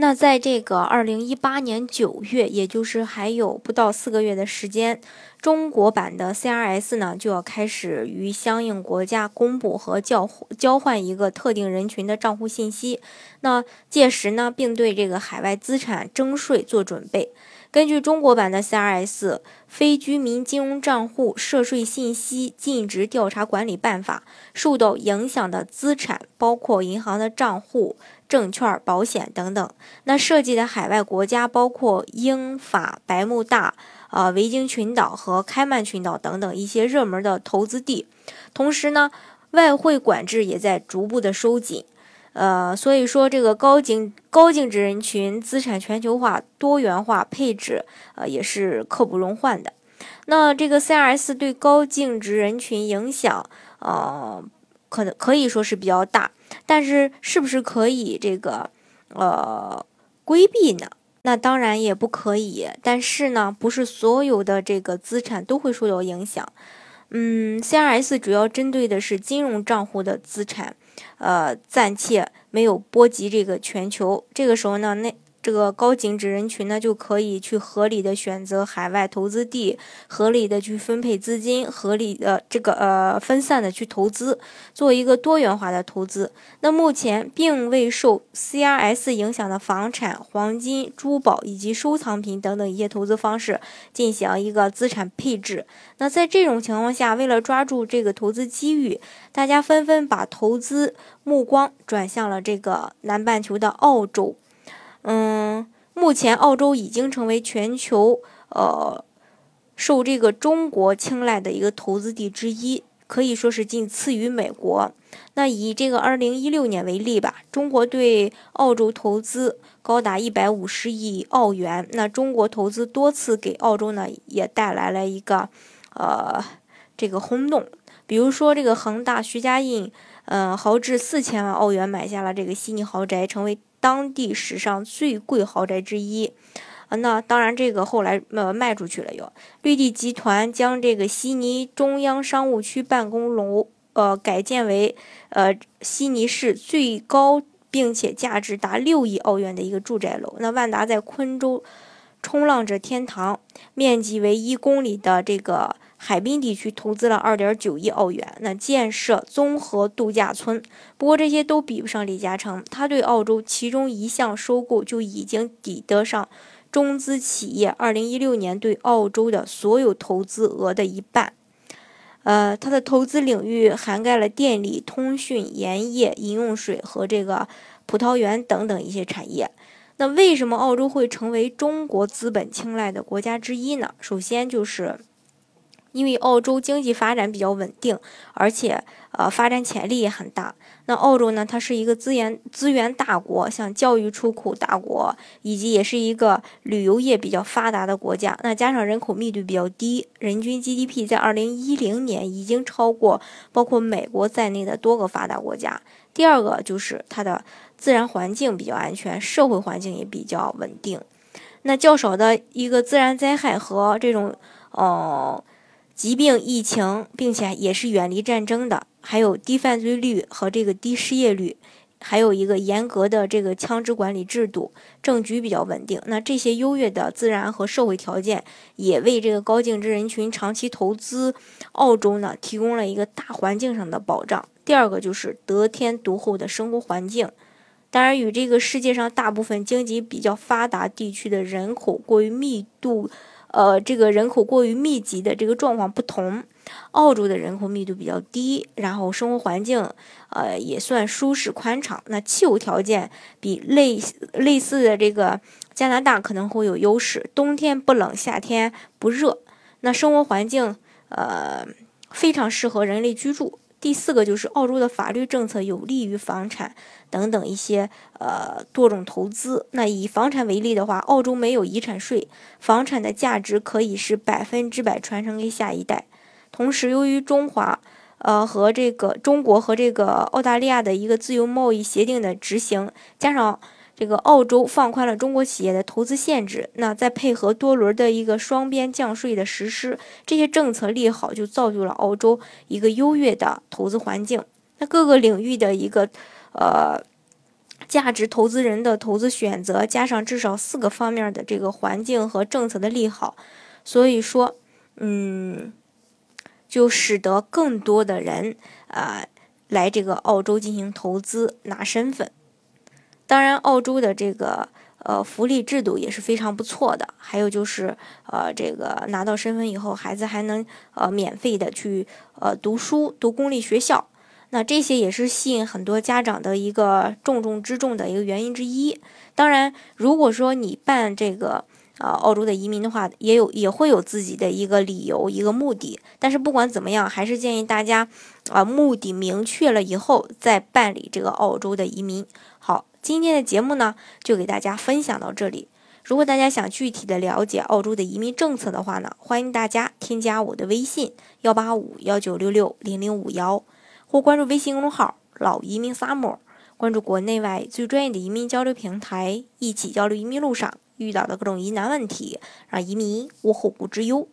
那在这个二零一八年九月，也就是还有不到四个月的时间，中国版的 CRS 呢就要开始与相应国家公布和交交换一个特定人群的账户信息。那届时呢，并对这个海外资产征税做准备。根据中国版的 CRS《非居民金融账户涉税信息尽职调查管理办法》，受到影响的资产包括银行的账户、证券、保险等等。那涉及的海外国家包括英法、百慕大、啊维京群岛和开曼群岛等等一些热门的投资地。同时呢，外汇管制也在逐步的收紧。呃，所以说这个高净高净值人群资产全球化、多元化配置，呃，也是刻不容缓的。那这个 CRS 对高净值人群影响，呃，可能可以说是比较大。但是，是不是可以这个呃规避呢？那当然也不可以。但是呢，不是所有的这个资产都会受到影响。嗯，CRS 主要针对的是金融账户的资产。呃，暂且没有波及这个全球。这个时候呢，那。这个高净值人群呢，就可以去合理的选择海外投资地，合理的去分配资金，合理的这个呃分散的去投资，做一个多元化的投资。那目前并未受 CRS 影响的房产、黄金、珠宝以及收藏品等等一些投资方式进行一个资产配置。那在这种情况下，为了抓住这个投资机遇，大家纷纷把投资目光转向了这个南半球的澳洲。嗯，目前澳洲已经成为全球呃受这个中国青睐的一个投资地之一，可以说是仅次于美国。那以这个二零一六年为例吧，中国对澳洲投资高达一百五十亿澳元。那中国投资多次给澳洲呢，也带来了一个呃这个轰动。比如说这个恒大徐家印，嗯，豪掷四千万澳元买下了这个悉尼豪宅，成为。当地史上最贵豪宅之一，啊，那当然这个后来呃卖出去了。又绿地集团将这个悉尼中央商务区办公楼呃改建为呃悉尼市最高并且价值达六亿澳元的一个住宅楼。那万达在昆州冲浪者天堂，面积为一公里的这个。海滨地区投资了二点九亿澳元，那建设综合度假村。不过这些都比不上李嘉诚，他对澳洲其中一项收购就已经抵得上中资企业二零一六年对澳洲的所有投资额的一半。呃，他的投资领域涵盖了电力、通讯、盐业、饮用水和这个葡萄园等等一些产业。那为什么澳洲会成为中国资本青睐的国家之一呢？首先就是。因为澳洲经济发展比较稳定，而且呃发展潜力也很大。那澳洲呢，它是一个资源资源大国，像教育出口大国，以及也是一个旅游业比较发达的国家。那加上人口密度比较低，人均 GDP 在二零一零年已经超过包括美国在内的多个发达国家。第二个就是它的自然环境比较安全，社会环境也比较稳定。那较少的一个自然灾害和这种呃。疾病、疫情，并且也是远离战争的，还有低犯罪率和这个低失业率，还有一个严格的这个枪支管理制度，政局比较稳定。那这些优越的自然和社会条件，也为这个高净值人群长期投资澳洲呢提供了一个大环境上的保障。第二个就是得天独厚的生活环境，当然与这个世界上大部分经济比较发达地区的人口过于密度。呃，这个人口过于密集的这个状况不同，澳洲的人口密度比较低，然后生活环境呃也算舒适宽敞。那气候条件比类类似的这个加拿大可能会有优势，冬天不冷，夏天不热。那生活环境呃非常适合人类居住。第四个就是澳洲的法律政策有利于房产等等一些呃多种投资。那以房产为例的话，澳洲没有遗产税，房产的价值可以是百分之百传承给下一代。同时，由于中华呃和这个中国和这个澳大利亚的一个自由贸易协定的执行，加上这个澳洲放宽了中国企业的投资限制，那再配合多轮的一个双边降税的实施，这些政策利好就造就了澳洲一个优越的投资环境。那各个领域的一个呃价值投资人的投资选择，加上至少四个方面的这个环境和政策的利好，所以说，嗯，就使得更多的人啊来这个澳洲进行投资拿身份。当然，澳洲的这个呃福利制度也是非常不错的。还有就是呃，这个拿到身份以后，孩子还能呃免费的去呃读书，读公立学校。那这些也是吸引很多家长的一个重中之重的一个原因之一。当然，如果说你办这个呃澳洲的移民的话，也有也会有自己的一个理由、一个目的。但是不管怎么样，还是建议大家啊目的明确了以后再办理这个澳洲的移民。好。今天的节目呢，就给大家分享到这里。如果大家想具体的了解澳洲的移民政策的话呢，欢迎大家添加我的微信幺八五幺九六六零零五幺，或关注微信公众号“老移民 summer”，关注国内外最专业的移民交流平台，一起交流移民路上遇到的各种疑难问题，让移民无后顾之忧。